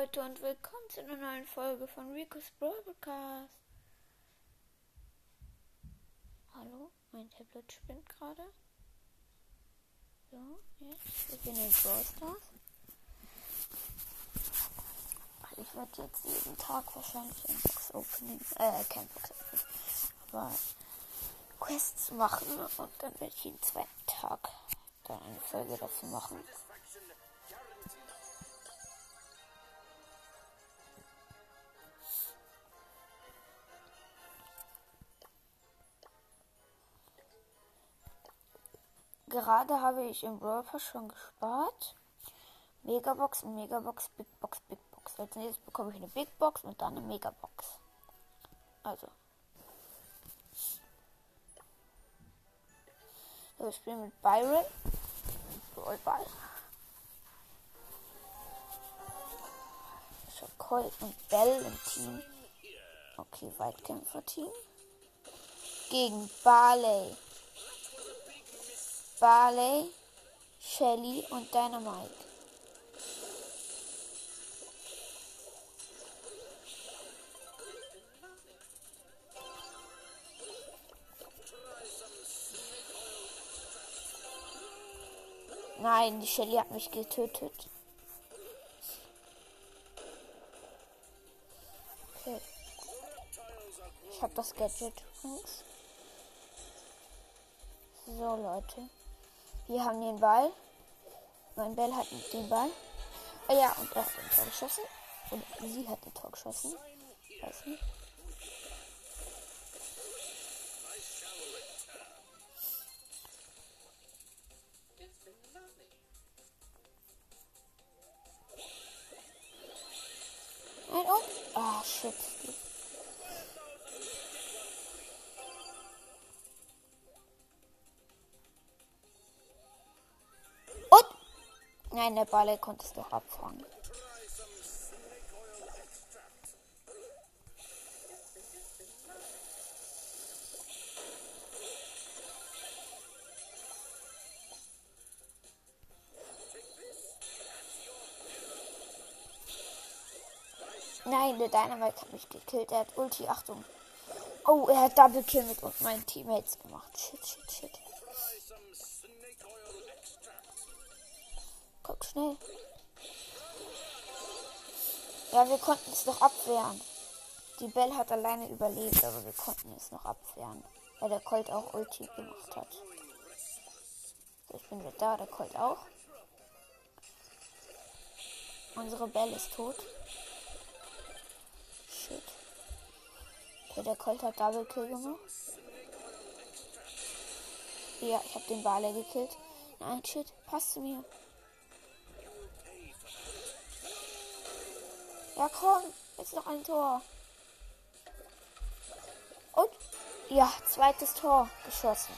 Leute und willkommen zu einer neuen Folge von Rico's Broadcast. Hallo, mein Tablet spinnt gerade. So, jetzt. Wir gehen in Stars. Ich werde jetzt jeden Tag wahrscheinlich ein Box Opening, äh, kein Box Opening, aber Quests machen und dann werde ich jeden zweiten Tag dann eine Folge dazu machen. Gerade habe ich im Brawl schon gespart. Megabox, Megabox, Big Box, Big Box. Als nächstes bekomme ich eine Big Box und dann eine Megabox. Also. So, ich spiele mit Byron. Ball. Ich habe Colt und Bell im Team. Okay, Weitkämpfer-Team. Gegen Barley. Barley, Shelly und Dynamite. Nein, die Shelly hat mich getötet. Okay. Ich habe das Gadget. So, Leute. Wir haben den Ball. Mein Bell hat den Ball. Ah ja, und er hat ein Tor geschossen. Und sie hat ein Tor geschossen. Weiß nicht. Nein, und? Ah, shit. Nein, der Ball konnte es doch abfangen. Nein, der Dynamite hat mich gekillt. Er hat Ulti, Achtung. Oh, er hat Double Kill mit meinen Teammates gemacht. Shit, shit, shit. Guck schnell. Ja, wir konnten es noch abwehren. Die Bell hat alleine überlebt, aber wir konnten es noch abwehren. Weil der Colt auch Ulti gemacht hat. So, ich bin wieder da, der Colt auch. Unsere Bell ist tot. Shit. Okay, der Colt hat Double Kill gemacht. Ja, ich habe den Barley gekillt. Nein, shit, passt zu mir. Ja, komm, jetzt noch ein Tor. Und? Ja, zweites Tor geschossen.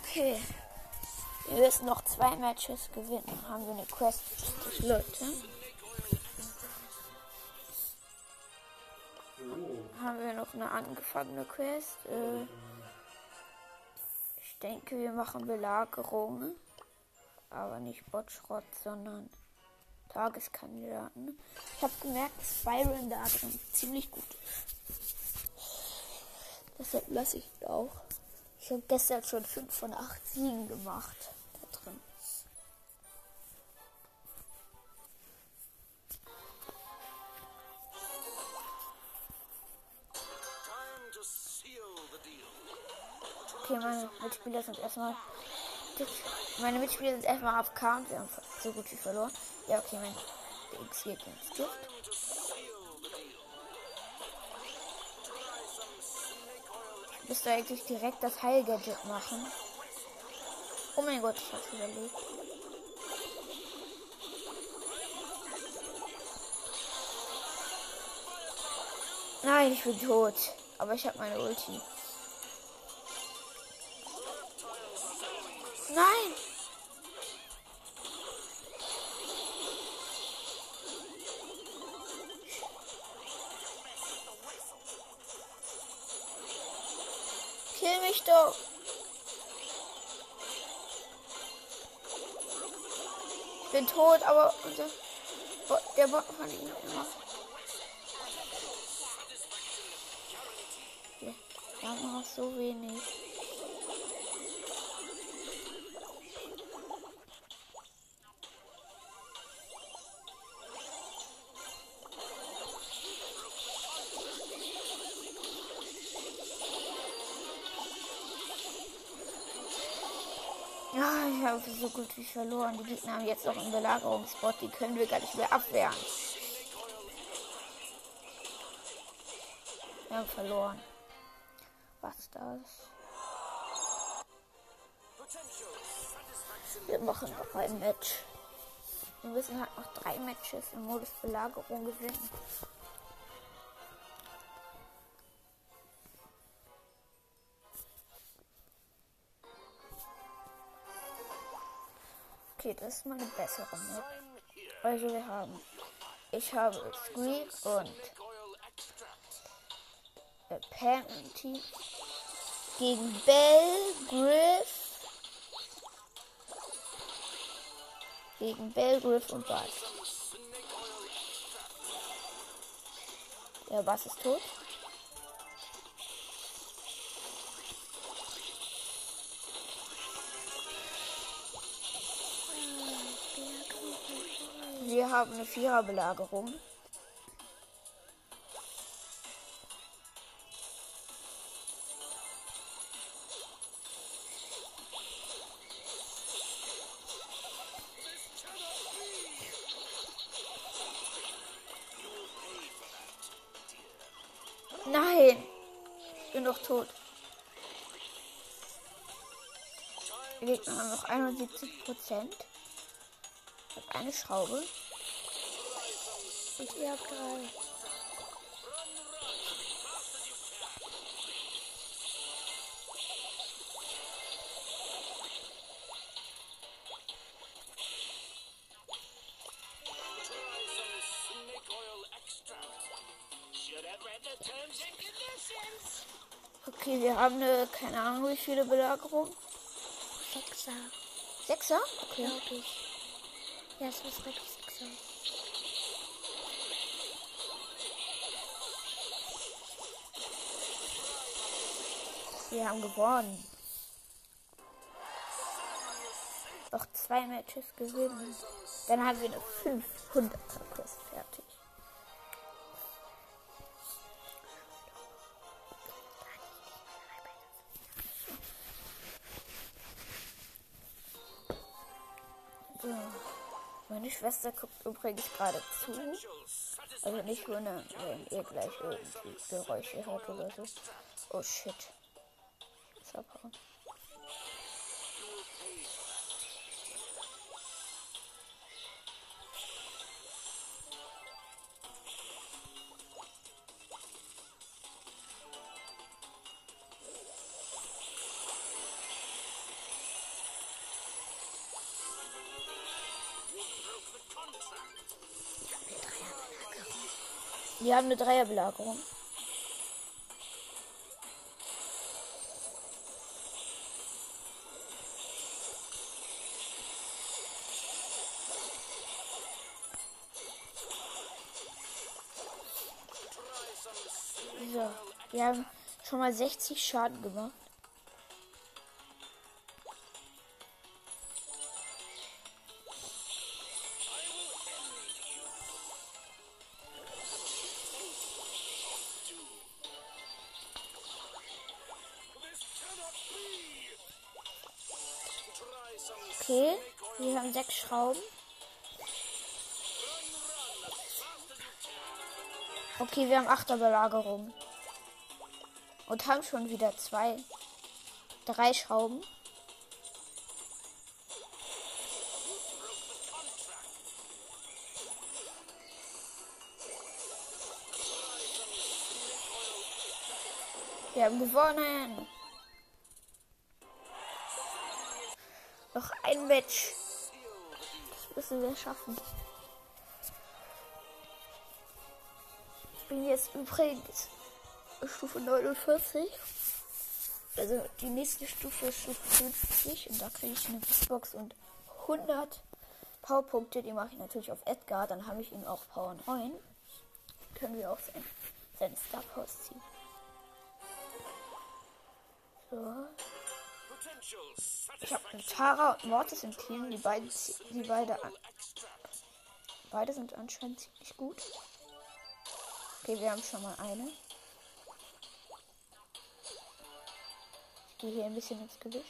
Okay. Wir müssen noch zwei Matches gewinnen. Haben wir eine Quest, Leute. Haben wir noch eine angefangene Quest? Äh, ich denke, wir machen Belagerung. Aber nicht Botschrott, sondern Tageskandidaten. Ich habe gemerkt, dass Byron da drin ziemlich gut ist. Deshalb lasse ich ihn auch. Ich habe gestern schon 5 von 8 Siegen gemacht. Da drin. Okay, meine Mitspieler sind erstmal. Meine Mitspieler sind erstmal auf haben so gut wie verloren. Ja, okay, mein X geht ins Gift. Müsste eigentlich direkt das Heilgadget machen. Oh mein Gott, ich hab's überlegt. Nein, ich bin tot. Aber ich habe meine Ulti. Aber unser Bot, der Bot von ihm noch. Wir haben noch so wenig. Habe so gut wie verloren. Die Gegner haben jetzt noch einen Belagerungsbot. Die können wir gar nicht mehr abwehren. Wir haben verloren. Was das? Wir machen noch ein Match. Wir müssen halt noch drei Matches im Modus Belagerung gewinnen. Okay, das ist mal eine bessere Map. Also wir haben, ich habe Squeak und äh, Panty gegen Bell, Griff, gegen Bell, Griff und Bass. Der Bass ist tot. Haben eine Viererbelagerung. Nein, ich bin doch tot. Die Gegner haben noch 71 Prozent. Eine Schraube. Ihr habt drei. Okay, wir haben eine, keine Ahnung wie viele Belagerung. Sechser, Sechser? Okay. glaube ich. Ja, es ist wirklich Sechser. Wir haben gewonnen. Noch zwei Matches gewinnen. Dann haben wir eine 500er Quest fertig. So. Meine Schwester guckt übrigens gerade zu. Also nicht wundern, wenn ihr gleich irgendwie Geräusche hört oder so. Oh shit. Jetzt abhauen. Wir haben eine Dreierbelagerung. Haben schon mal 60 Schaden gemacht. Okay, wir haben sechs Schrauben. Okay, wir haben Achterbelagerung. Und haben schon wieder zwei, drei Schrauben. Wir haben gewonnen. Noch ein Match. Das müssen wir schaffen. Ich bin jetzt übrigens Stufe 49. Also die nächste Stufe ist Stufe 50 und da kriege ich eine Xbox und 100 Powerpunkte, die mache ich natürlich auf Edgar. Dann habe ich ihn auf Power 9. Können wir auch sein, seine Star Power ziehen. So. Ich habe Tara und Mortis im Team, die beiden, die beide, beide sind anscheinend ziemlich gut. Okay, wir haben schon mal eine. Gehe hier ein bisschen ins Gebüsch.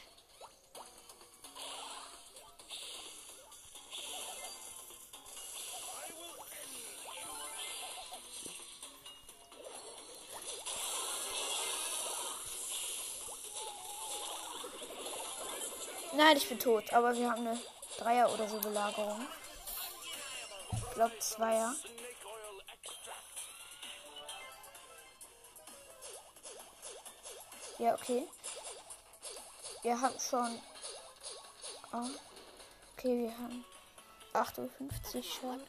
Nein, ich bin tot, aber wir haben eine Dreier- oder so Belagerung. Ich glaube Zweier. Ja, okay. Wir haben schon. Oh. Okay, wir haben 58 schon.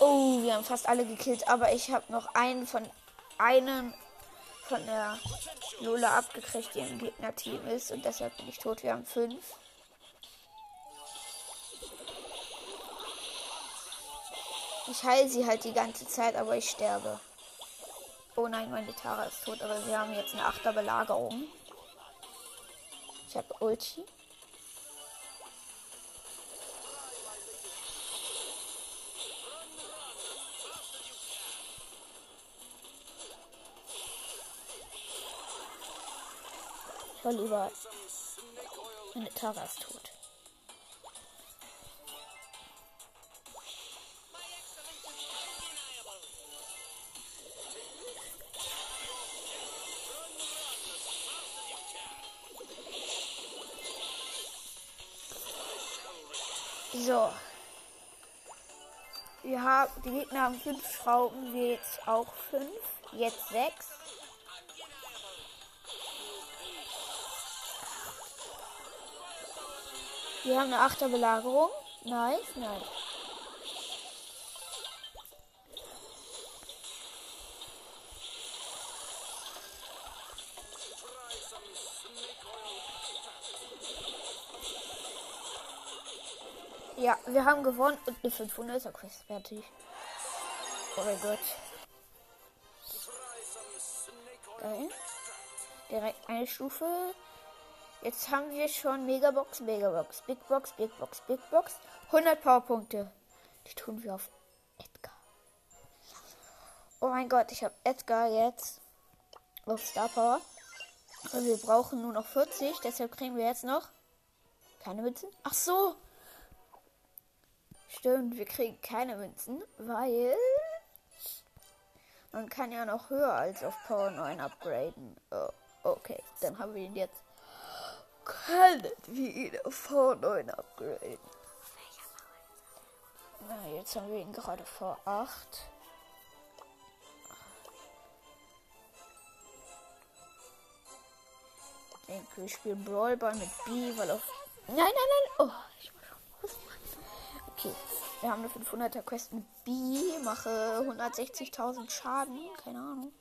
Oh, wir haben fast alle gekillt, aber ich habe noch einen von einen von der Lola abgekriegt, die im Gegnerteam ist und deshalb bin ich tot. Wir haben fünf. Ich heile sie halt die ganze Zeit, aber ich sterbe. Oh nein, meine Tara ist tot, aber wir haben jetzt eine achter Belagerung. Ich habe Ulti. War lieber. Meine Tara ist tot. So. Wir haben, die Gegner haben fünf Schrauben, wir jetzt auch fünf. Jetzt sechs. Wir haben eine achter Belagerung. Nice, nice. Ja, wir haben gewonnen und eine 500er Quest fertig. Oh mein Gott. Geil. Direkt eine Stufe. Jetzt haben wir schon Megabox, Megabox, Big Box, Big Box, Big Box. 100 Powerpunkte. Die tun wir auf Edgar. Oh mein Gott, ich habe Edgar jetzt auf Star Power. Und wir brauchen nur noch 40, deshalb kriegen wir jetzt noch keine Münzen. Ach so. Stimmt, wir kriegen keine Münzen, weil man kann ja noch höher als auf Power 9 upgraden. Oh, okay, dann haben wir ihn jetzt. Können wir ihn auf Power 9 upgraden? Na, jetzt haben wir ihn gerade vor 8. Ich denke, wir spielen Brawlball mit B, weil auf. Nein, nein, nein! Oh, ich Okay, wir haben eine 500er Quest mit B, mache 160.000 Schaden, keine Ahnung.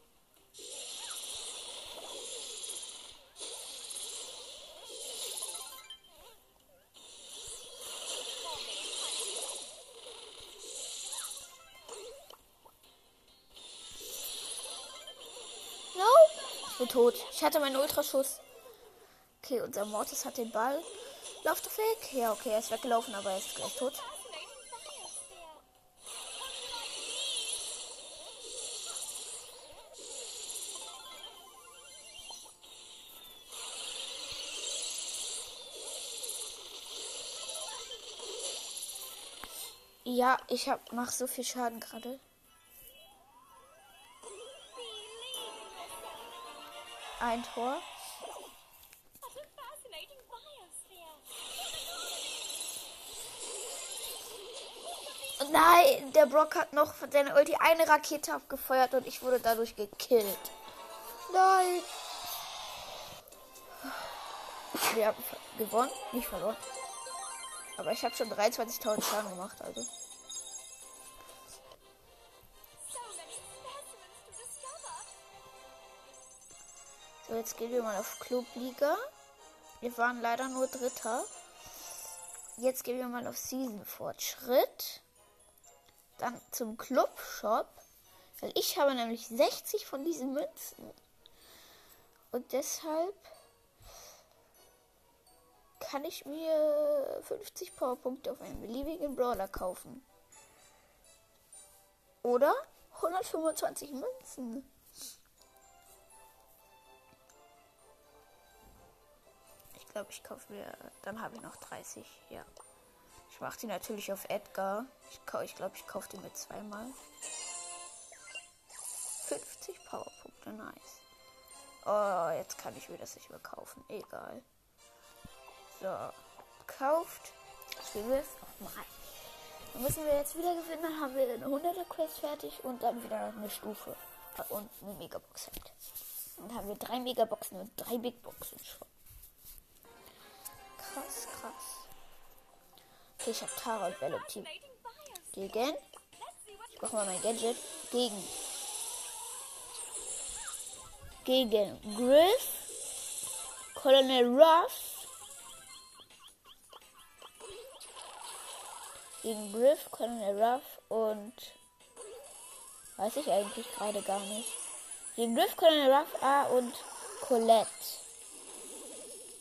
No! Ich bin tot. Ich hatte meinen Ultraschuss. Okay, unser Mortis hat den Ball. Lauf doch weg. Ja, okay, er ist weggelaufen, aber er ist gleich tot. Ja, ich hab, mach so viel Schaden gerade. Ein Tor. Nein, der Brock hat noch von seiner Ulti eine Rakete abgefeuert und ich wurde dadurch gekillt. Nein. Wir haben gewonnen, nicht verloren. Aber ich habe schon 23.000 Schaden gemacht, also. So jetzt gehen wir mal auf Clubliga. Wir waren leider nur Dritter. Jetzt gehen wir mal auf Season-Fortschritt. Dann zum Club-Shop. Weil ich habe nämlich 60 von diesen Münzen. Und deshalb kann ich mir 50 Powerpunkte auf einen beliebigen Brawler kaufen. Oder 125 Münzen. Ich glaube, ich kaufe mir. Dann habe ich noch 30. Ja. Ich mache die natürlich auf Edgar. Ich glaube, ich, glaub, ich kaufe die mir zweimal. 50 Powerpunkte, nice. Oh, jetzt kann ich mir das nicht mehr kaufen. Egal. So, kauft. Spielen wir es nochmal. Dann müssen wir jetzt wieder gewinnen. Dann haben wir eine 100er Quest fertig und dann wieder eine Stufe. Und eine Megabox halt. Dann haben wir drei Megaboxen und drei Big Boxen schon. Krass, krass. Okay, ich habe Tara und Belle im Team. Gegen. Ich brauche mal mein Gadget. Gegen. Gegen Griff. Colonel Ruff. Gegen Griff, Colonel Ruff und. Weiß ich eigentlich gerade gar nicht. Gegen Griff, Colonel Ruff, A und Colette.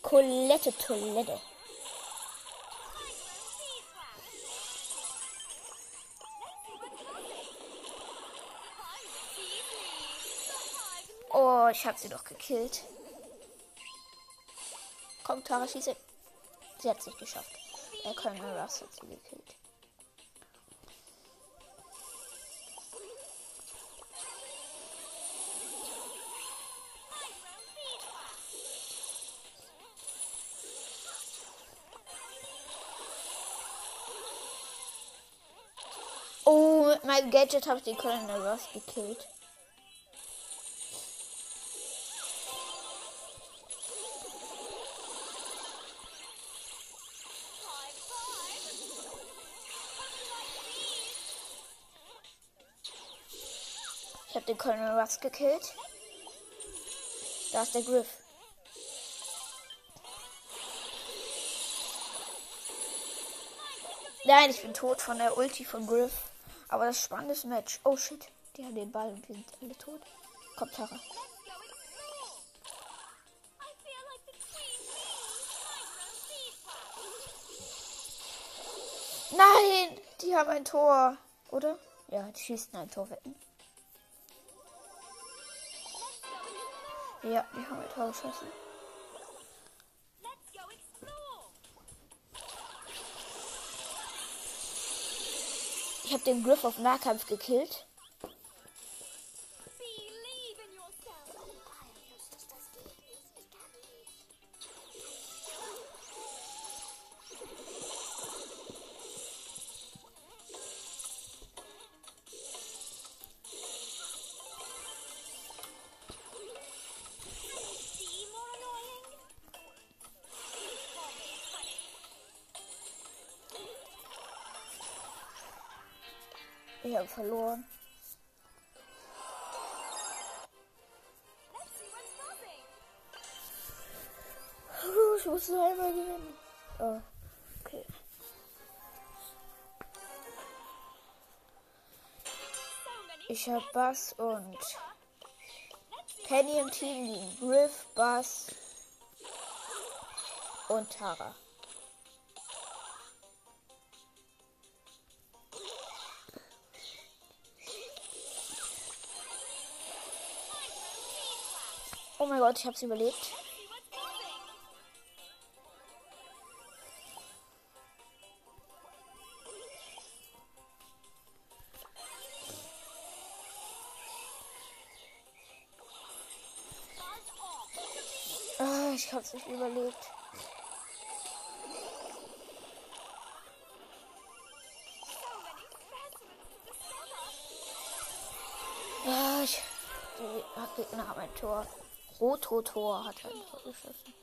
Colette Toilette. Oh, ich habe sie doch gekillt. Komm, Tara, schieße. Sie hat es nicht geschafft. Colonel Ruff hat sie gekillt. Meinem Gadget habe ich den Colonel Ruff gekillt. Ich habe den Colonel Ruff gekillt. Da ist der Griff. Nein, ich bin tot von der Ulti von Griff. Aber das spannendes Match. Oh shit, die haben den Ball und wir sind alle tot. Kommt Tara. Nein, die haben ein Tor. Oder? Ja, die schießen ein Tor wetten. Ja, die haben ein Tor geschossen. Ich habe den Griff auf Nahkampf gekillt. Ich habe verloren. Ich muss nur einmal gewinnen. Oh, okay. Ich habe Bass und Penny im Team gegen Griff, Bass und Tara. Gott, ich hab's überlebt. Ah, ich hab's nicht überlebt. Ah, ich, die Gegner haben ein Tor. Rototor hat er Tor geschossen.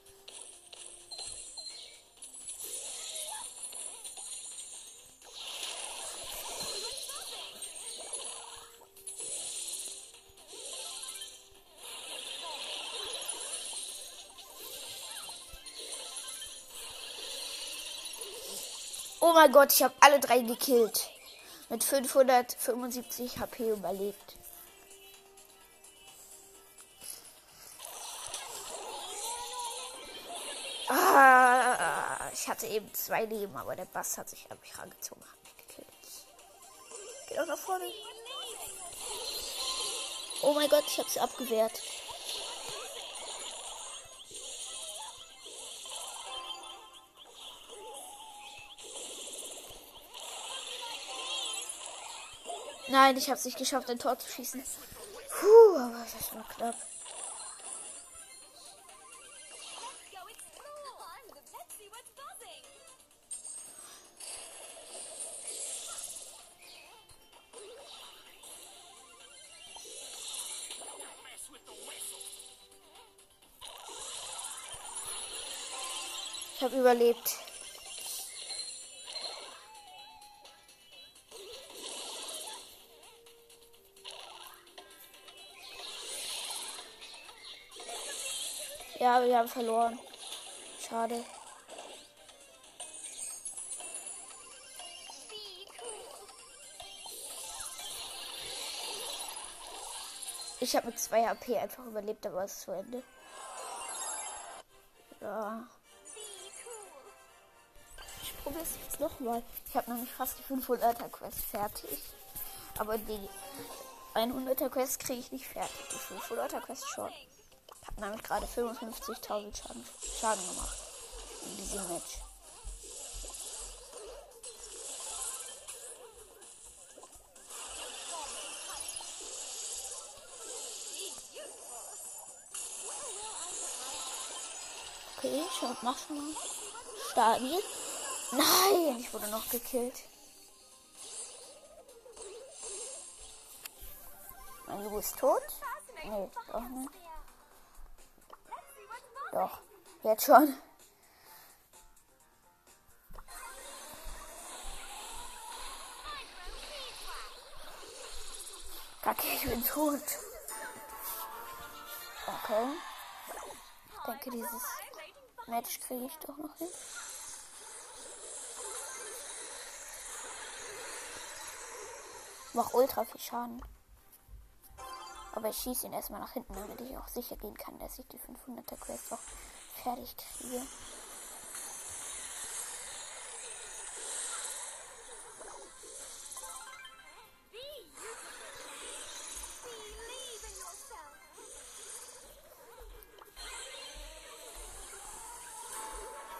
Oh mein Gott, ich habe alle drei gekillt. Mit 575 HP überlebt. Hatte eben zwei Leben, aber der Bass hat sich an mich rangezogen, hat mich gekillt. Geht auch nach vorne. Oh mein Gott, ich habe sie abgewehrt. Nein, ich habe es nicht geschafft, ein Tor zu schießen. Puh, aber das war knapp. Habe überlebt. Ja, wir haben verloren. Schade. Ich habe mit 2 HP einfach überlebt, aber es ist zu Ende. Ja. Ich probiere es jetzt nochmal. Ich habe nämlich fast die 500er Quest fertig. Aber die 100er Quest kriege ich nicht fertig. Die 500er Quest schon. Ich habe nämlich gerade 55.000 Schaden, Schaden gemacht. In diesem Match. Okay, schau, mach schon mal. Stabil. Nein, ich wurde noch gekillt. Mein Lu ist tot? Nee, doch nicht. Doch, jetzt schon. Kacke, ich bin tot. Okay. Ich denke, dieses Match kriege ich doch noch hin. Mach ultra viel Schaden. Aber ich schieße ihn erstmal nach hinten, damit ich auch sicher gehen kann, dass ich die 500er Quest auch fertig kriege.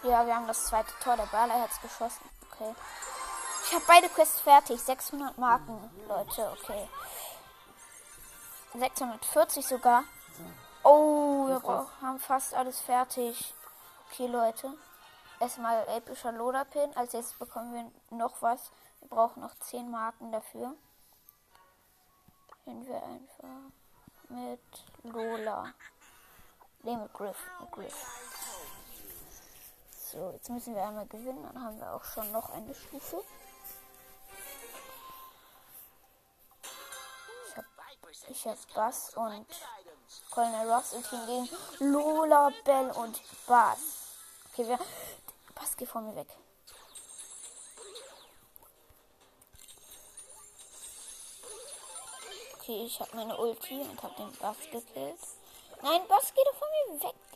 Ja, wir haben das zweite Tor. Der Baller hat es geschossen. Okay. Ich habe beide Quests fertig. 600 Marken, Leute. Okay. 640 sogar. Oh, wir haben fast alles fertig. Okay, Leute. Erstmal epischer Loda-Pin. Als jetzt bekommen wir noch was. Wir brauchen noch 10 Marken dafür. Gehen wir einfach mit Lola. Ne, mit Griff. Mit Griff. So, jetzt müssen wir einmal gewinnen. Dann haben wir auch schon noch eine Stufe. Ich hab Bass und Colonel Ross im Team gegen Lola, Bell und Bass. Okay, wir. Bass, geh von mir weg. Okay, ich habe meine Ulti und habe den Bass gekillt. Nein, Bass, geh doch von mir weg.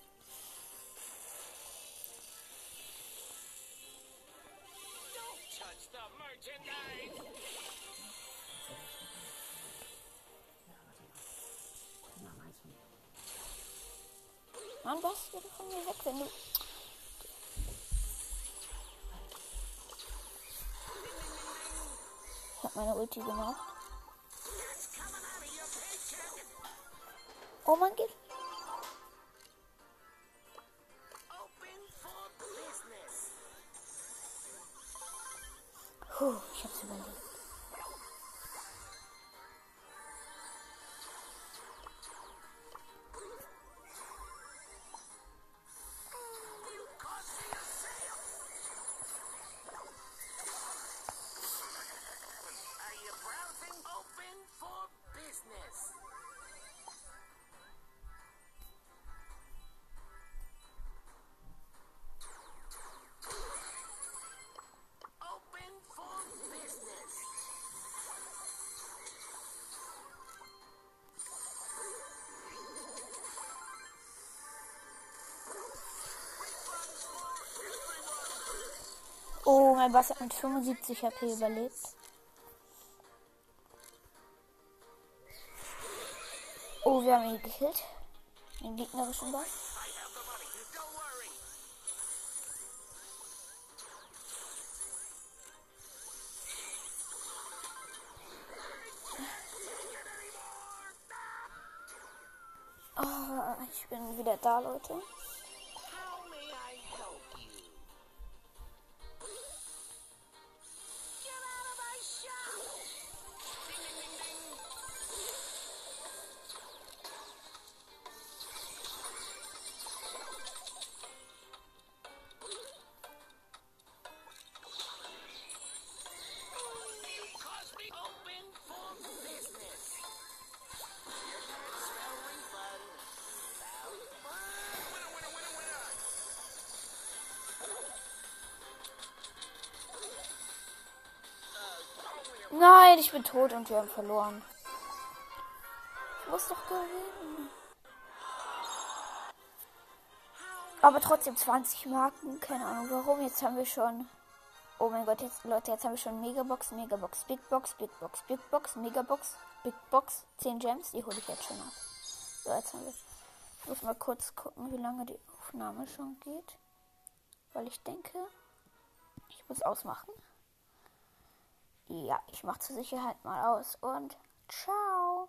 Mann, geh doch von mir weg, wenn du. Ich habe meine Ulti gemacht. Oh mein Gott. Puh, ich hab's überlebt. Oh, mein Bass hat mit 75 HP überlebt. Oh, wir haben ihn gekillt. Den gegnerischen Boss. Oh, ich bin wieder da, Leute. Nein, ich bin tot und wir haben verloren. Ich muss doch gewinnen. Aber trotzdem 20 Marken, keine Ahnung warum. Jetzt haben wir schon. Oh mein Gott, jetzt Leute, jetzt haben wir schon Megabox, Megabox, Big Box, Big Box, Big Box, Megabox, Big Box, 10 Gems, die hole ich jetzt schon ab. So, jetzt haben wir. Ich muss mal kurz gucken, wie lange die Aufnahme schon geht. Weil ich denke, ich muss ausmachen. Ja, ich mache zur Sicherheit mal aus und ciao.